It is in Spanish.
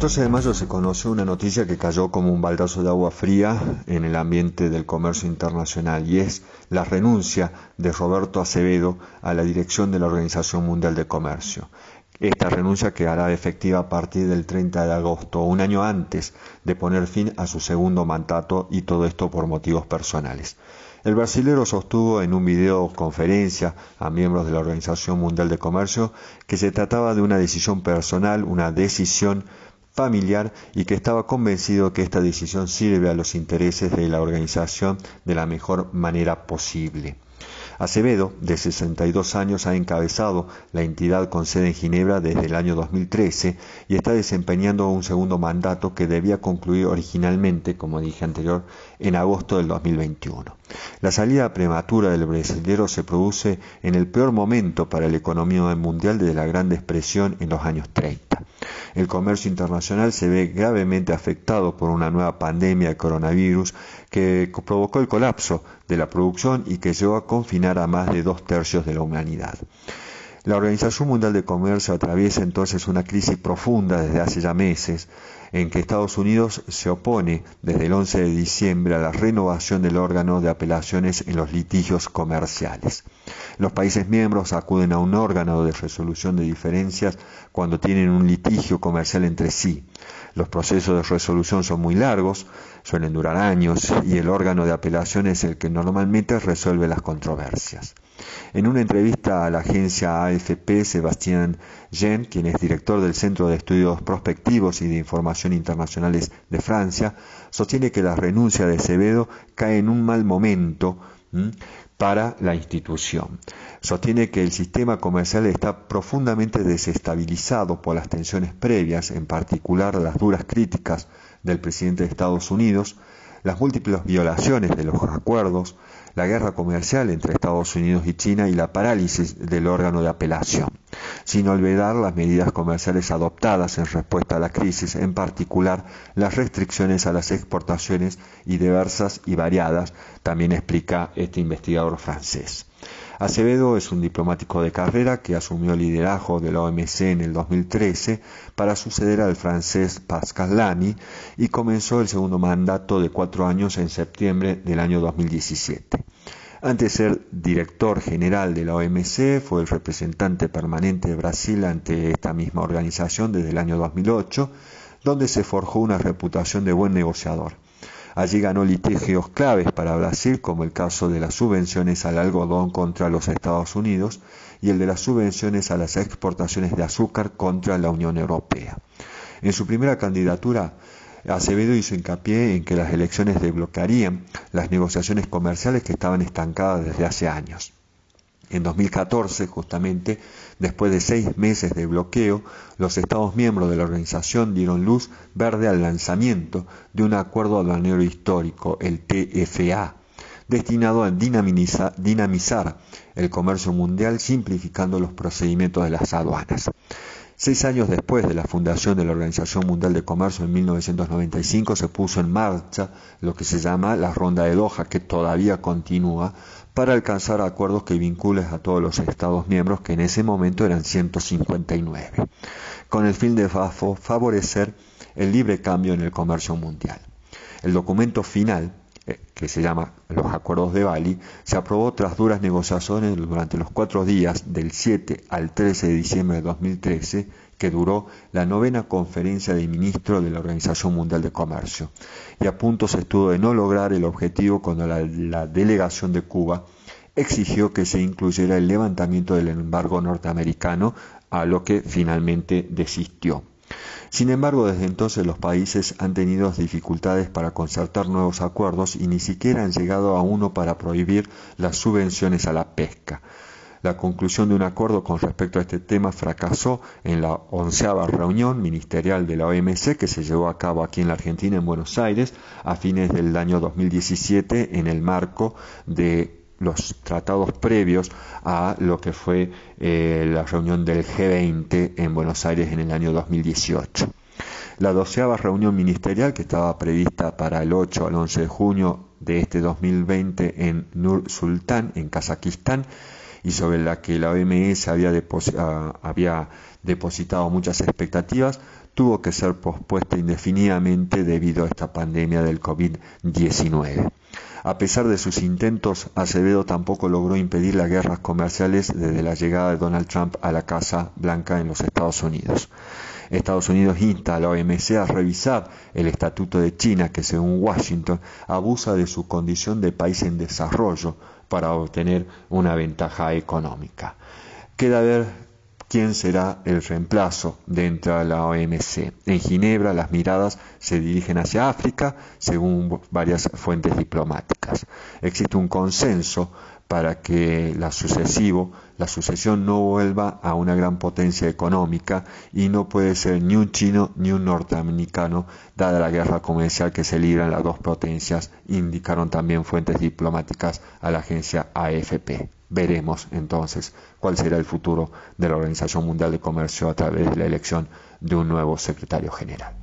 14 de mayo se conoció una noticia que cayó como un baldazo de agua fría en el ambiente del comercio internacional y es la renuncia de Roberto Acevedo a la dirección de la Organización Mundial de Comercio. Esta renuncia quedará efectiva a partir del 30 de agosto, un año antes de poner fin a su segundo mandato y todo esto por motivos personales. El brasilero sostuvo en un videoconferencia a miembros de la Organización Mundial de Comercio que se trataba de una decisión personal, una decisión familiar y que estaba convencido que esta decisión sirve a los intereses de la organización de la mejor manera posible. Acevedo, de 62 años, ha encabezado la entidad con sede en Ginebra desde el año 2013 y está desempeñando un segundo mandato que debía concluir originalmente, como dije anterior, en agosto del 2021. La salida prematura del brasileño se produce en el peor momento para la economía mundial desde la Gran Depresión en los años 30. El comercio internacional se ve gravemente afectado por una nueva pandemia de coronavirus que provocó el colapso de la producción y que llevó a confinar a más de dos tercios de la humanidad. La Organización Mundial de Comercio atraviesa entonces una crisis profunda desde hace ya meses, en que Estados Unidos se opone desde el 11 de diciembre a la renovación del órgano de apelaciones en los litigios comerciales. Los países miembros acuden a un órgano de resolución de diferencias cuando tienen un litigio comercial entre sí. Los procesos de resolución son muy largos, suelen durar años y el órgano de apelación es el que normalmente resuelve las controversias. En una entrevista a la agencia AFP, Sebastián Jean, quien es director del Centro de Estudios Prospectivos y de Información Internacionales de Francia, sostiene que la renuncia de Acevedo cae en un mal momento para la institución. Sostiene que el sistema comercial está profundamente desestabilizado por las tensiones previas, en particular las duras críticas del presidente de Estados Unidos, las múltiples violaciones de los acuerdos, la guerra comercial entre Estados Unidos y China y la parálisis del órgano de apelación, sin olvidar las medidas comerciales adoptadas en respuesta a la crisis, en particular las restricciones a las exportaciones y diversas y variadas, también explica este investigador francés. Acevedo es un diplomático de carrera que asumió el liderazgo de la OMC en el 2013 para suceder al francés Pascal Lamy y comenzó el segundo mandato de cuatro años en septiembre del año 2017. Antes de ser director general de la OMC, fue el representante permanente de Brasil ante esta misma organización desde el año 2008, donde se forjó una reputación de buen negociador. Allí ganó litigios claves para Brasil, como el caso de las subvenciones al algodón contra los Estados Unidos y el de las subvenciones a las exportaciones de azúcar contra la Unión Europea. En su primera candidatura, Acevedo hizo hincapié en que las elecciones desbloquearían las negociaciones comerciales que estaban estancadas desde hace años. En 2014, justamente, después de seis meses de bloqueo, los Estados miembros de la organización dieron luz verde al lanzamiento de un acuerdo aduanero histórico, el TFA, destinado a dinamizar el comercio mundial simplificando los procedimientos de las aduanas. Seis años después de la fundación de la Organización Mundial de Comercio en 1995 se puso en marcha lo que se llama la Ronda de Doha, que todavía continúa, para alcanzar acuerdos que vinculen a todos los Estados miembros, que en ese momento eran 159, con el fin de favorecer el libre cambio en el comercio mundial. El documento final que se llama los Acuerdos de Bali, se aprobó tras duras negociaciones durante los cuatro días del 7 al 13 de diciembre de 2013, que duró la novena conferencia de ministros de la Organización Mundial de Comercio. Y a punto se estuvo de no lograr el objetivo cuando la, la delegación de Cuba exigió que se incluyera el levantamiento del embargo norteamericano, a lo que finalmente desistió. Sin embargo, desde entonces los países han tenido dificultades para concertar nuevos acuerdos y ni siquiera han llegado a uno para prohibir las subvenciones a la pesca. La conclusión de un acuerdo con respecto a este tema fracasó en la onceava reunión ministerial de la OMC que se llevó a cabo aquí en la Argentina, en Buenos Aires, a fines del año 2017, en el marco de los tratados previos a lo que fue eh, la reunión del G20 en Buenos Aires en el año 2018. La doceava reunión ministerial, que estaba prevista para el 8 al 11 de junio de este 2020 en Nur Sultán, en Kazajistán, y sobre la que la OMS había, ah, había depositado muchas expectativas, tuvo que ser pospuesta indefinidamente debido a esta pandemia del COVID-19. A pesar de sus intentos, Acevedo tampoco logró impedir las guerras comerciales desde la llegada de Donald Trump a la Casa Blanca en los Estados Unidos. Estados Unidos insta a la OMC a revisar el Estatuto de China que según Washington abusa de su condición de país en desarrollo para obtener una ventaja económica. Queda ver quién será el reemplazo dentro de la OMC. En Ginebra las miradas se dirigen hacia África según varias fuentes diplomáticas. Existe un consenso para que la, sucesivo, la sucesión no vuelva a una gran potencia económica y no puede ser ni un chino ni un norteamericano dada la guerra comercial que se libran las dos potencias, indicaron también fuentes diplomáticas a la agencia AFP. Veremos entonces cuál será el futuro de la Organización Mundial de Comercio a través de la elección de un nuevo secretario general.